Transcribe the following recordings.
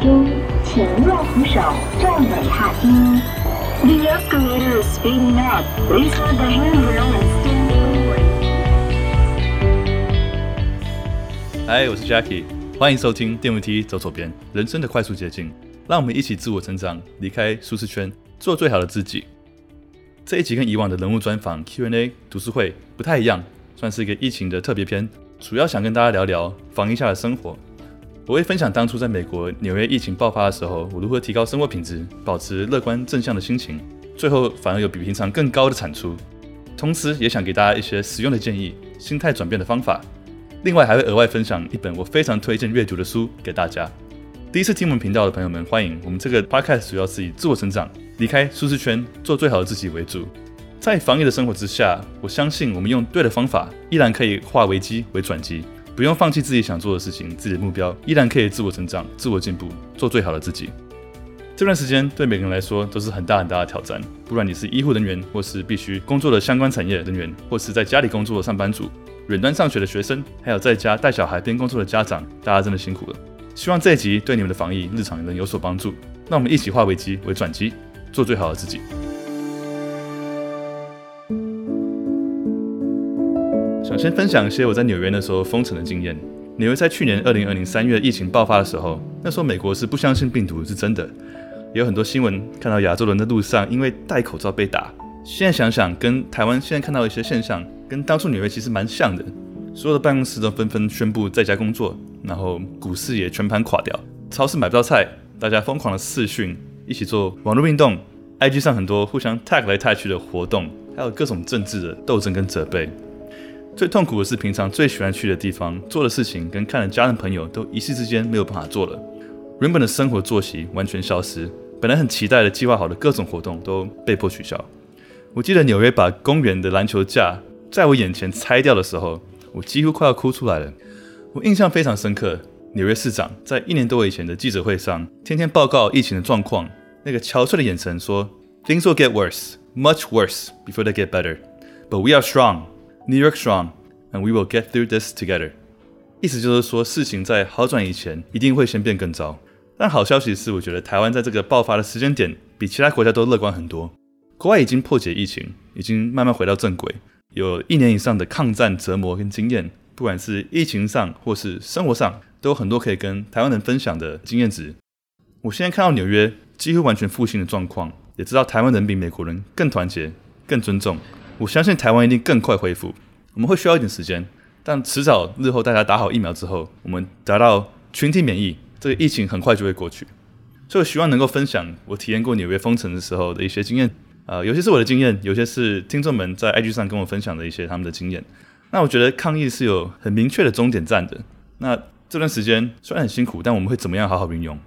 经，请右扶手站稳踏阶。The escalator is speeding up. Please hold the handrail and stand. 嗨，我是 Jackie，欢迎收听电扶梯走左边，人生的快速捷径。让我们一起自我成长，离开舒适圈，做最好的自己。这一集跟以往的人物专访 Q&A 读书会不太一样，算是一个疫情的特别篇，主要想跟大家聊聊防疫下的生活。我会分享当初在美国纽约疫情爆发的时候，我如何提高生活品质，保持乐观正向的心情，最后反而有比平常更高的产出。同时，也想给大家一些实用的建议，心态转变的方法。另外，还会额外分享一本我非常推荐阅读的书给大家。第一次听我们频道的朋友们，欢迎！我们这个 podcast 主要是以自我成长、离开舒适圈、做最好的自己为主。在防疫的生活之下，我相信我们用对的方法，依然可以化危机为转机。不用放弃自己想做的事情，自己的目标依然可以自我成长、自我进步，做最好的自己。这段时间对每个人来说都是很大很大的挑战，不管你是医护人员，或是必须工作的相关产业人员，或是在家里工作的上班族、远端上学的学生，还有在家带小孩边工作的家长，大家真的辛苦了。希望这一集对你们的防疫日常能有所帮助。那我们一起化危机为转机，做最好的自己。先分享一些我在纽约那时候封城的经验。纽约在去年二零二零三月疫情爆发的时候，那时候美国是不相信病毒是真的，也有很多新闻看到亚洲人在路上因为戴口罩被打。现在想想，跟台湾现在看到一些现象，跟当初纽约其实蛮像的。所有的办公室都纷纷宣布在家工作，然后股市也全盘垮掉，超市买不到菜，大家疯狂的视讯，一起做网络运动，IG 上很多互相 tag 来 tag 去的活动，还有各种政治的斗争跟责备。最痛苦的是，平常最喜欢去的地方、做的事情跟看的家人朋友，都一夕之间没有办法做了。原本的生活作息完全消失，本来很期待的计划好的各种活动都被迫取消。我记得纽约把公园的篮球架在我眼前拆掉的时候，我几乎快要哭出来了。我印象非常深刻，纽约市长在一年多以前的记者会上，天天报告疫情的状况，那个憔悴的眼神说：“Things will get worse, much worse before they get better, but we are strong.” New York strong, and we will get through this together。意思就是说，事情在好转以前，一定会先变更糟。但好消息是，我觉得台湾在这个爆发的时间点，比其他国家都乐观很多。国外已经破解疫情，已经慢慢回到正轨，有一年以上的抗战折磨跟经验，不管是疫情上或是生活上，都有很多可以跟台湾人分享的经验值。我现在看到纽约几乎完全复兴的状况，也知道台湾人比美国人更团结、更尊重。我相信台湾一定更快恢复，我们会需要一点时间，但迟早日后大家打好疫苗之后，我们达到群体免疫，这个疫情很快就会过去。所以我希望能够分享我体验过纽约封城的时候的一些经验，啊、呃，有些是我的经验，有些是听众们在 IG 上跟我分享的一些他们的经验。那我觉得抗疫是有很明确的终点站的。那这段时间虽然很辛苦，但我们会怎么样好好运用？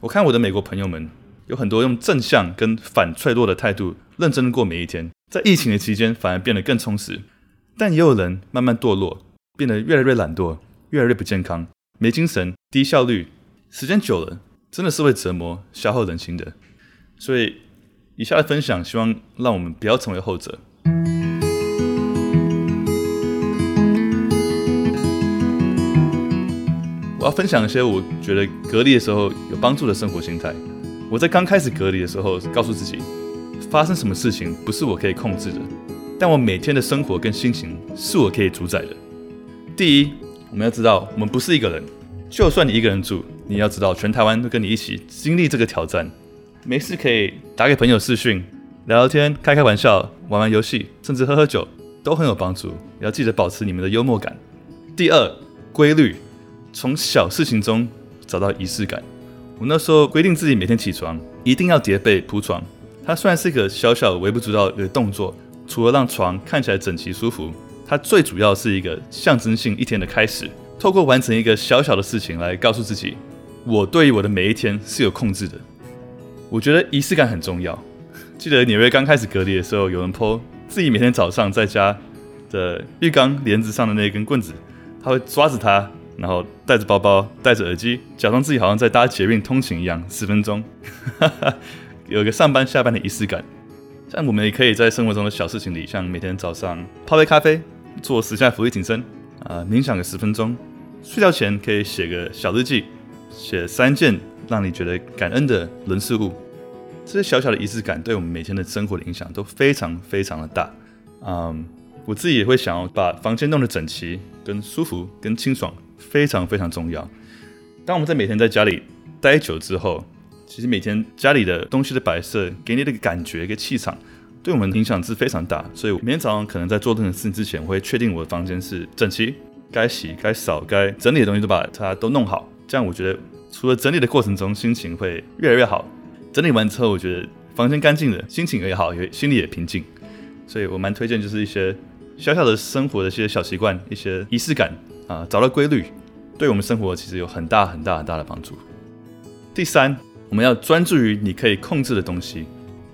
我看我的美国朋友们有很多用正向跟反脆弱的态度，认真过每一天。在疫情的期间，反而变得更充实，但也有人慢慢堕落，变得越来越懒惰，越来越不健康，没精神，低效率，时间久了，真的是会折磨、消耗人心的。所以，以下的分享，希望让我们不要成为后者。我要分享一些我觉得隔离的时候有帮助的生活心态。我在刚开始隔离的时候，告诉自己。发生什么事情不是我可以控制的，但我每天的生活跟心情是我可以主宰的。第一，我们要知道，我们不是一个人，就算你一个人住，你要知道，全台湾都跟你一起经历这个挑战。没事可以打给朋友视讯，聊聊天，开开玩笑，玩玩游戏，甚至喝喝酒，都很有帮助。要记得保持你们的幽默感。第二，规律，从小事情中找到仪式感。我那时候规定自己每天起床一定要叠被铺床。它虽然是一个小小微不足道的动作，除了让床看起来整齐舒服，它最主要是一个象征性一天的开始。透过完成一个小小的事情来告诉自己，我对于我的每一天是有控制的。我觉得仪式感很重要。记得纽约刚开始隔离的时候，有人 po 自己每天早上在家的浴缸帘子上的那根棍子，他会抓着它，然后带着包包，戴着耳机，假装自己好像在搭捷运通勤一样，十分钟。有一个上班下班的仪式感，像我们也可以在生活中的小事情里，像每天早上泡杯咖啡，做十下俯卧挺身，啊，冥想个十分钟，睡觉前可以写个小日记，写三件让你觉得感恩的人事物。这些小小的仪式感对我们每天的生活的影响都非常非常的大。嗯，我自己也会想要把房间弄得整齐、跟舒服、跟清爽，非常非常重要。当我们在每天在家里待久之后，其实每天家里的东西的摆设给你的感觉、一个气场，对我们影响是非常大。所以每天早上可能在做任何事情之前，我会确定我的房间是整齐，该洗、该扫、该整理的东西都把它都弄好。这样我觉得，除了整理的过程中心情会越来越好，整理完之后，我觉得房间干净了，心情也好，也心里也平静。所以我蛮推荐，就是一些小小的生活的一些小习惯，一些仪式感啊，找到规律，对我们生活其实有很大很大很大的帮助。第三，我们要专注于你可以控制的东西。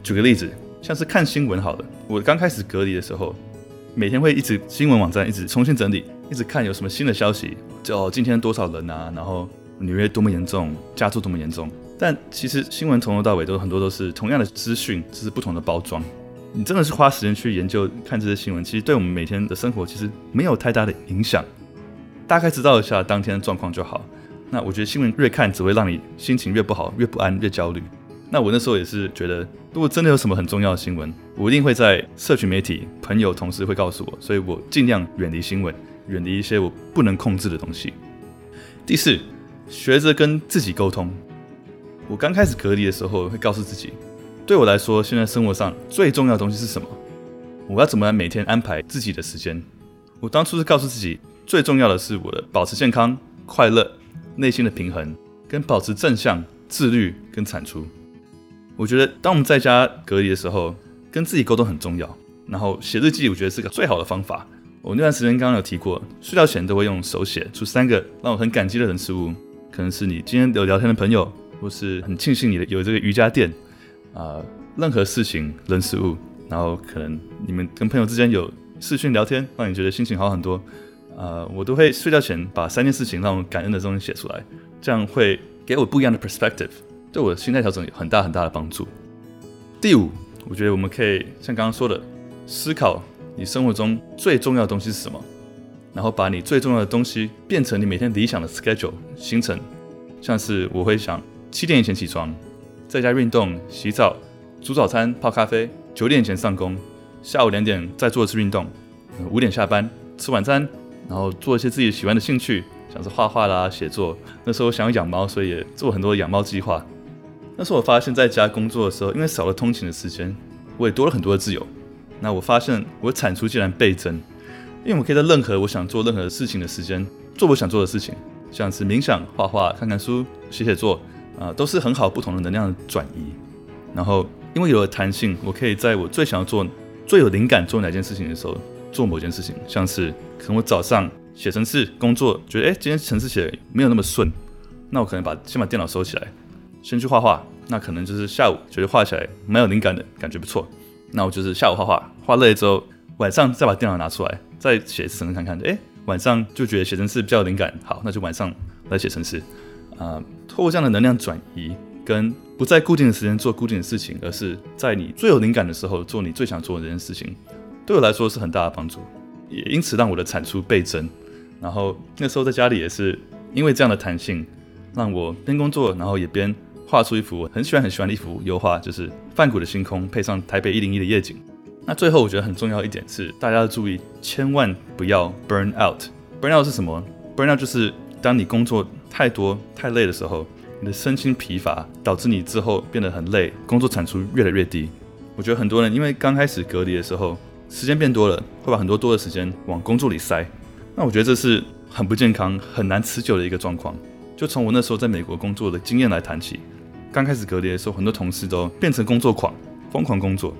举个例子，像是看新闻好了，我刚开始隔离的时候，每天会一直新闻网站一直重新整理，一直看有什么新的消息，就今天多少人啊，然后纽约多么严重，加州多么严重。但其实新闻从头到尾都很多都是同样的资讯，只是不同的包装。你真的是花时间去研究看这些新闻，其实对我们每天的生活其实没有太大的影响。大概知道一下当天的状况就好。那我觉得新闻越看只会让你心情越不好，越不安，越焦虑。那我那时候也是觉得，如果真的有什么很重要的新闻，我一定会在社群媒体、朋友、同事会告诉我，所以我尽量远离新闻，远离一些我不能控制的东西。第四，学着跟自己沟通。我刚开始隔离的时候，会告诉自己，对我来说，现在生活上最重要的东西是什么？我要怎么来每天安排自己的时间？我当初是告诉自己，最重要的是我的保持健康、快乐、内心的平衡，跟保持正向、自律跟产出。我觉得，当我们在家隔离的时候，跟自己沟通很重要。然后写日记，我觉得是个最好的方法。我那段时间刚刚有提过，睡觉前都会用手写出三个让我很感激的人事物，可能是你今天有聊天的朋友。或是很庆幸你的有这个瑜伽垫啊，任何事情、人事物，然后可能你们跟朋友之间有视讯聊天，让你觉得心情好很多呃，我都会睡觉前把三件事情让我感恩的东西写出来，这样会给我不一样的 perspective，对我的心态调整有很大很大的帮助。第五，我觉得我们可以像刚刚说的，思考你生活中最重要的东西是什么，然后把你最重要的东西变成你每天理想的 schedule 行程，像是我会想。七点以前起床，在家运动、洗澡、煮早餐、泡咖啡。九点以前上工，下午两点再做一次运动。五点下班吃晚餐，然后做一些自己喜欢的兴趣，像是画画啦、写作。那时候想要养猫，所以也做很多养猫计划。那时候我发现在家工作的时候，因为少了通勤的时间，我也多了很多的自由。那我发现我的产出竟然倍增，因为我可以在任何我想做任何事情的时间做我想做的事情，像是冥想、画画、看看书、写写作。啊，都是很好不同的能量转移，然后因为有了弹性，我可以在我最想要做、最有灵感做哪件事情的时候做某件事情，像是可能我早上写程式工作，觉得哎今天程式写没有那么顺，那我可能把先把电脑收起来，先去画画，那可能就是下午觉得画起来蛮有灵感的感觉不错，那我就是下午画画，画累了之后晚上再把电脑拿出来再写一次程式看看，哎晚上就觉得写程式比较有灵感，好，那就晚上来写程式。啊，透过这样的能量转移，跟不在固定的时间做固定的事情，而是在你最有灵感的时候做你最想做的这件事情，对我来说是很大的帮助，也因此让我的产出倍增。然后那时候在家里也是因为这样的弹性，让我边工作，然后也边画出一幅很喜欢很喜欢的一幅油画，就是梵谷的星空配上台北一零一的夜景。那最后我觉得很重要一点是，大家要注意，千万不要 burn out。burn out 是什么？burn out 就是当你工作。太多太累的时候，你的身心疲乏，导致你之后变得很累，工作产出越来越低。我觉得很多人因为刚开始隔离的时候，时间变多了，会把很多多的时间往工作里塞。那我觉得这是很不健康、很难持久的一个状况。就从我那时候在美国工作的经验来谈起，刚开始隔离的时候，很多同事都变成工作狂，疯狂工作，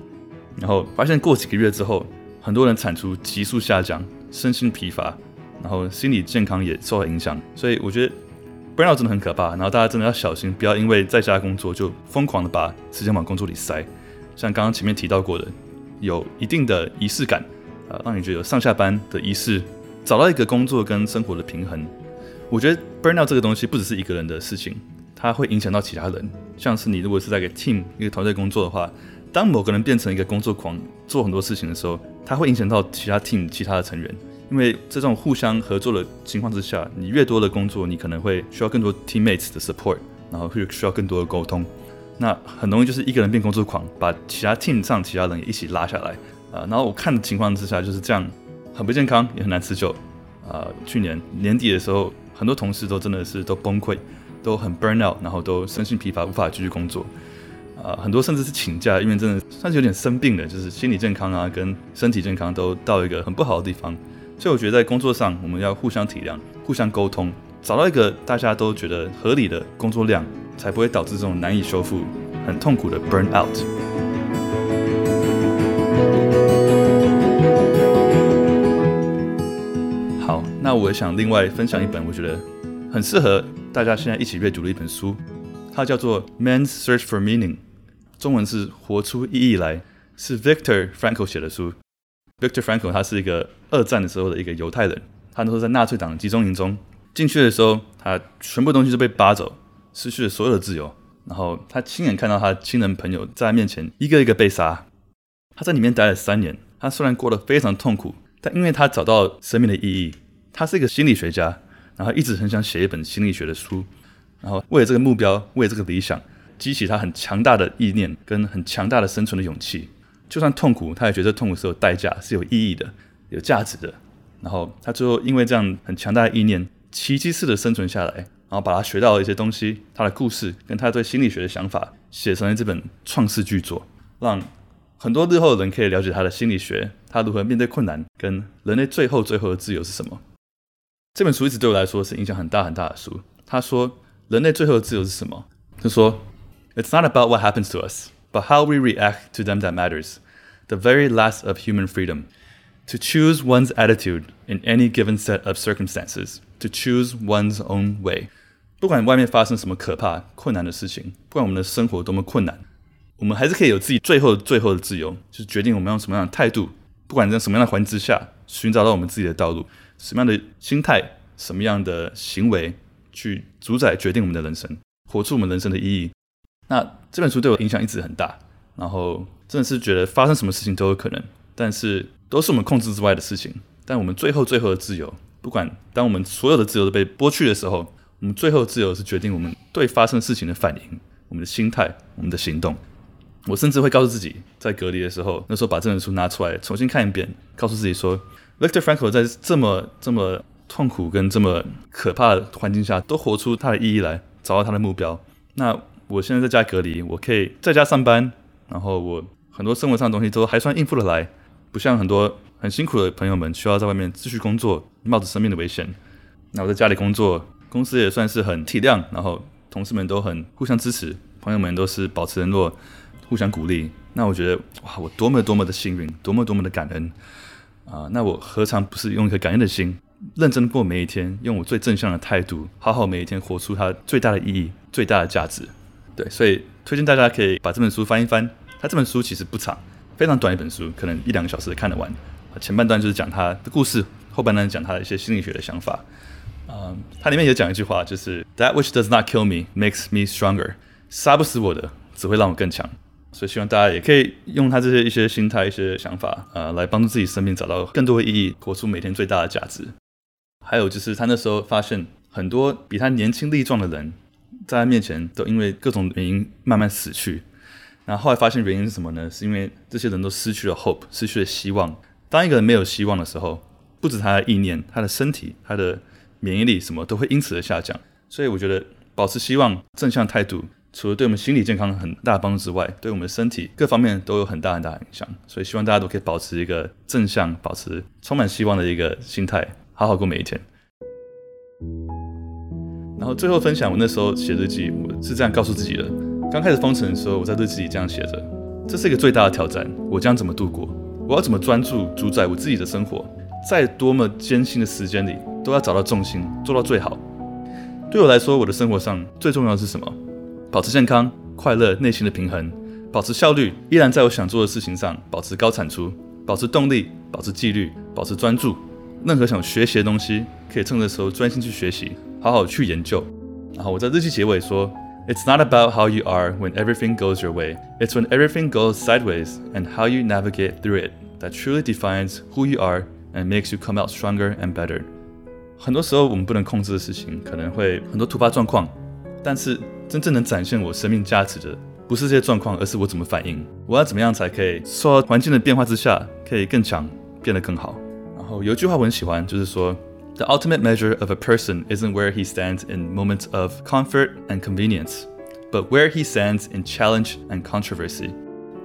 然后发现过几个月之后，很多人产出急速下降，身心疲乏，然后心理健康也受到影响。所以我觉得。burnout 真的很可怕，然后大家真的要小心，不要因为在家工作就疯狂的把时间往工作里塞。像刚刚前面提到过的，有一定的仪式感，啊，让你觉得有上下班的仪式，找到一个工作跟生活的平衡。我觉得 burnout 这个东西不只是一个人的事情，它会影响到其他人。像是你如果是在一个 team 一个团队工作的话，当某个人变成一个工作狂，做很多事情的时候，它会影响到其他 team 其他的成员，因为在这种互相合作的情况之下，你越多的工作，你可能会需要更多 teammates 的 support，然后会需要更多的沟通。那很容易就是一个人变工作狂，把其他 team 上其他人也一起拉下来啊。然后我看的情况之下就是这样，很不健康，也很难持久啊。去年年底的时候，很多同事都真的是都崩溃，都很 burn out，然后都身心疲乏，无法继续工作啊。很多甚至是请假，因为真的算是有点生病的，就是心理健康啊跟身体健康都到一个很不好的地方。所以我觉得在工作上，我们要互相体谅，互相沟通，找到一个大家都觉得合理的工作量。才不会导致这种难以修复、很痛苦的 burn out。好，那我想另外分享一本我觉得很适合大家现在一起阅读的一本书，它叫做《Man's Search for Meaning》，中文是“活出意义来”，是 Victor Frankl 写的书。Victor Frankl 他是一个二战的时候的一个犹太人，他那时候在纳粹党集中营中进去的时候，他全部东西都被扒走。失去了所有的自由，然后他亲眼看到他亲人朋友在他面前一个一个被杀。他在里面待了三年，他虽然过得非常痛苦，但因为他找到生命的意义，他是一个心理学家，然后一直很想写一本心理学的书，然后为了这个目标，为了这个理想，激起他很强大的意念跟很强大的生存的勇气。就算痛苦，他也觉得痛苦是有代价，是有意义的，有价值的。然后他最后因为这样很强大的意念，奇迹似的生存下来。然后把他学到的一些东西，他的故事跟他对心理学的想法，写成了这本创世巨作，让很多日后的人可以了解他的心理学，他如何面对困难，跟人类最后最后的自由是什么。这本书一直对我来说是影响很大很大的书。他说，人类最后的自由是什么？他说，It's not about what happens to us, but how we react to them that matters. The very last of human freedom, to choose one's attitude in any given set of circumstances, to choose one's own way. 不管外面发生什么可怕、困难的事情，不管我们的生活多么困难，我们还是可以有自己最后、最后的自由，就是决定我们用什么样的态度，不管在什么样的环境之下，寻找到我们自己的道路，什么样的心态、什么样的行为，去主宰决定我们的人生，活出我们人生的意义。那这本书对我影响一直很大，然后真的是觉得发生什么事情都有可能，但是都是我们控制之外的事情。但我们最后、最后的自由，不管当我们所有的自由都被剥去的时候。我们最后自由是决定我们对发生事情的反应，我们的心态，我们的行动。我甚至会告诉自己，在隔离的时候，那时候把这本书拿出来重新看一遍，告诉自己说，Victor Frankl 在这么这么痛苦跟这么可怕的环境下，都活出他的意义来，找到他的目标。那我现在在家隔离，我可以在家上班，然后我很多生活上的东西都还算应付得来，不像很多很辛苦的朋友们需要在外面继续工作，冒着生命的危险。那我在家里工作。公司也算是很体谅，然后同事们都很互相支持，朋友们都是保持联络，互相鼓励。那我觉得哇，我多么多么的幸运，多么多么的感恩啊、那我何尝不是用一颗感恩的心，认真过每一天，用我最正向的态度，好好每一天活出它最大的意义、最大的价值。对，所以推荐大家可以把这本书翻一翻。它这本书其实不长，非常短一本书，可能一两个小时看得完。前半段就是讲他的故事，后半段讲他的一些心理学的想法。嗯，它里面也讲一句话，就是 That which does not kill me makes me stronger。杀不死我的，只会让我更强。所以希望大家也可以用他这些一些心态、一些想法，呃，来帮助自己生命找到更多的意义，活出每天最大的价值。还有就是他那时候发现，很多比他年轻力壮的人，在他面前都因为各种原因慢慢死去。然后后来发现原因是什么呢？是因为这些人都失去了 hope，失去了希望。当一个人没有希望的时候，不止他的意念，他的身体，他的免疫力什么都会因此而下降，所以我觉得保持希望、正向态度，除了对我们心理健康很大的帮助之外，对我们身体各方面都有很大很大的影响。所以希望大家都可以保持一个正向、保持充满希望的一个心态，好好过每一天。然后最后分享，我那时候写日记，我是这样告诉自己的：刚开始封城的时候，我在日记里这样写着，这是一个最大的挑战，我将怎么度过？我要怎么专注主宰我自己的生活？在多么艰辛的时间里，都要找到重心，做到最好。对我来说，我的生活上最重要的是什么？保持健康、快乐、内心的平衡，保持效率，依然在我想做的事情上保持高产出，保持动力，保持纪律，保持专注。任何想学习的东西，可以趁这时候专心去学习，好好去研究。然后我在日记结尾说：“It's not about how you are when everything goes your way. It's when everything goes sideways and how you navigate through it that truly defines who you are.” and makes you come out stronger and better。很多时候我们不能控制的事情，可能会很多突发状况，但是真正能展现我生命价值的，不是这些状况，而是我怎么反应。我要怎么样才可以受到环境的变化之下，可以更强，变得更好。然后有一句话我很喜欢，就是说，The ultimate measure of a person isn't where he stands in moments of comfort and convenience, but where he stands in challenge and controversy。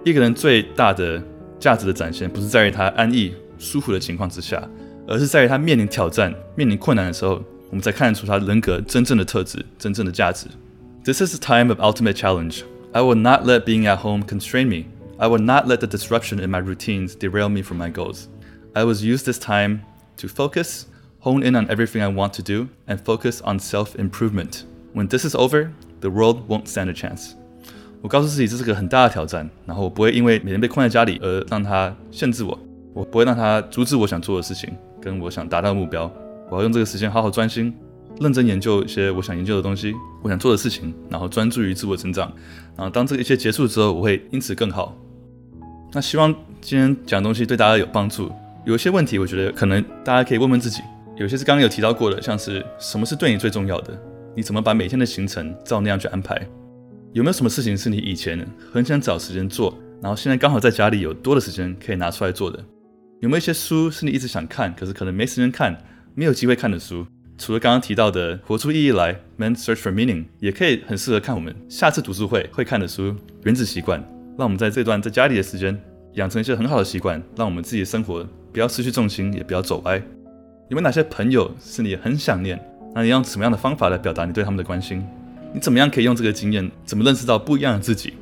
一个人最大的价值的展现，不是在于他安逸舒服的情况之下，而是在于他面临挑战、面临困难的时候，我们才看得出他人格真正的特质、真正的价值。This is a time of ultimate challenge. I will not let being at home constrain me. I will not let the disruption in my routines derail me from my goals. I will use this time to focus, hone in on everything I want to do, and focus on self improvement. When this is over, the world won't stand a chance. 我告诉自己这是个很大的挑战，然后我不会因为每天被困在家里而让它限制我，我不会让它阻止我想做的事情 跟我想达到的目标。我要用这个时间好好专心。认真研究一些我想研究的东西，我想做的事情，然后专注于自我成长。然后当这一切结束之后，我会因此更好。那希望今天讲的东西对大家有帮助。有一些问题，我觉得可能大家可以问问自己。有些是刚刚有提到过的，像是什么是对你最重要的？你怎么把每天的行程照那样去安排？有没有什么事情是你以前很想找时间做，然后现在刚好在家里有多的时间可以拿出来做的？有没有一些书是你一直想看，可是可能没时间看，没有机会看的书？除了刚刚提到的《活出意义来》（Men's Search for Meaning），也可以很适合看我们下次读书会会看的书《原子习惯》，让我们在这段在家里的时间养成一些很好的习惯，让我们自己的生活不要失去重心，也不要走歪。有没有哪些朋友是你很想念？那你用什么样的方法来表达你对他们的关心？你怎么样可以用这个经验，怎么认识到不一样的自己？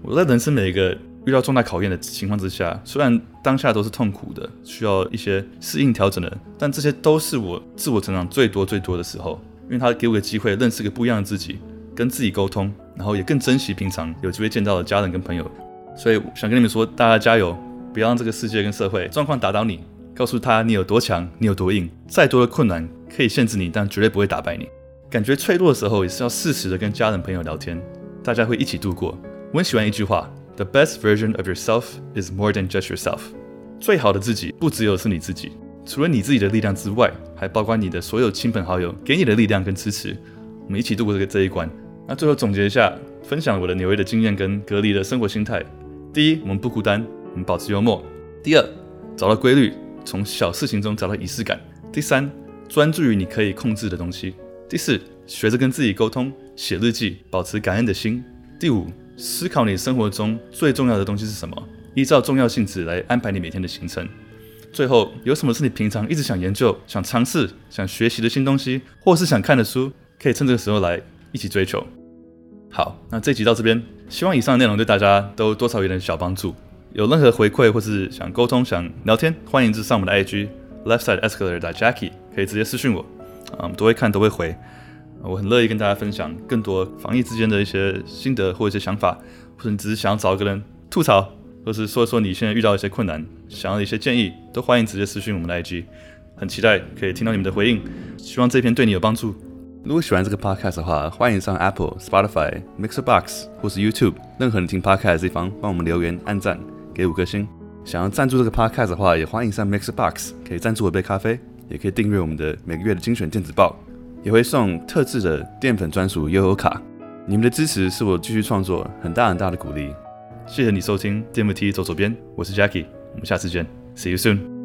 我在人生每一个。遇到重大考验的情况之下，虽然当下都是痛苦的，需要一些适应调整的，但这些都是我自我成长最多最多的时候，因为他给我个机会认识个不一样的自己，跟自己沟通，然后也更珍惜平常有机会见到的家人跟朋友。所以想跟你们说，大家加油，不要让这个世界跟社会状况打倒你，告诉他你有多强，你有多硬，再多的困难可以限制你，但绝对不会打败你。感觉脆弱的时候，也是要适时的跟家人朋友聊天，大家会一起度过。我很喜欢一句话。The best version of yourself is more than just yourself。最好的自己不只有是你自己，除了你自己的力量之外，还包括你的所有亲朋好友给你的力量跟支持。我们一起度过这个这一关。那最后总结一下，分享我的纽约的经验跟隔离的生活心态。第一，我们不孤单，我们保持幽默。第二，找到规律，从小事情中找到仪式感。第三，专注于你可以控制的东西。第四，学着跟自己沟通，写日记，保持感恩的心。第五。思考你生活中最重要的东西是什么，依照重要性质来安排你每天的行程。最后，有什么是你平常一直想研究、想尝试、想学习的新东西，或是想看的书，可以趁这个时候来一起追求。好，那这集到这边，希望以上的内容对大家都多少有点小帮助。有任何回馈或是想沟通、想聊天，欢迎至上我们的 IG left side escalator 打 Jackie，可以直接私讯我，啊，我们都会看，都会回。我很乐意跟大家分享更多防疫之间的一些心得或一些想法，或者你只是想要找一个人吐槽，或是说一说你现在遇到一些困难，想要的一些建议，都欢迎直接私讯我们的 IG。很期待可以听到你们的回应，希望这篇对你有帮助。如果喜欢这个 podcast 的话，欢迎上 Apple、Spotify、Mixer Box 或是 YouTube，任何你听 podcast 的地方帮我们留言、按赞、给五颗星。想要赞助这个 podcast 的话，也欢迎上 Mixer Box，可以赞助我一杯咖啡，也可以订阅我们的每个月的精选电子报。也会送特制的淀粉专属悠游卡，你们的支持是我继续创作很大很大的鼓励。谢谢你收听 DMT 走左边，我是 Jackie，我们下次见，See you soon。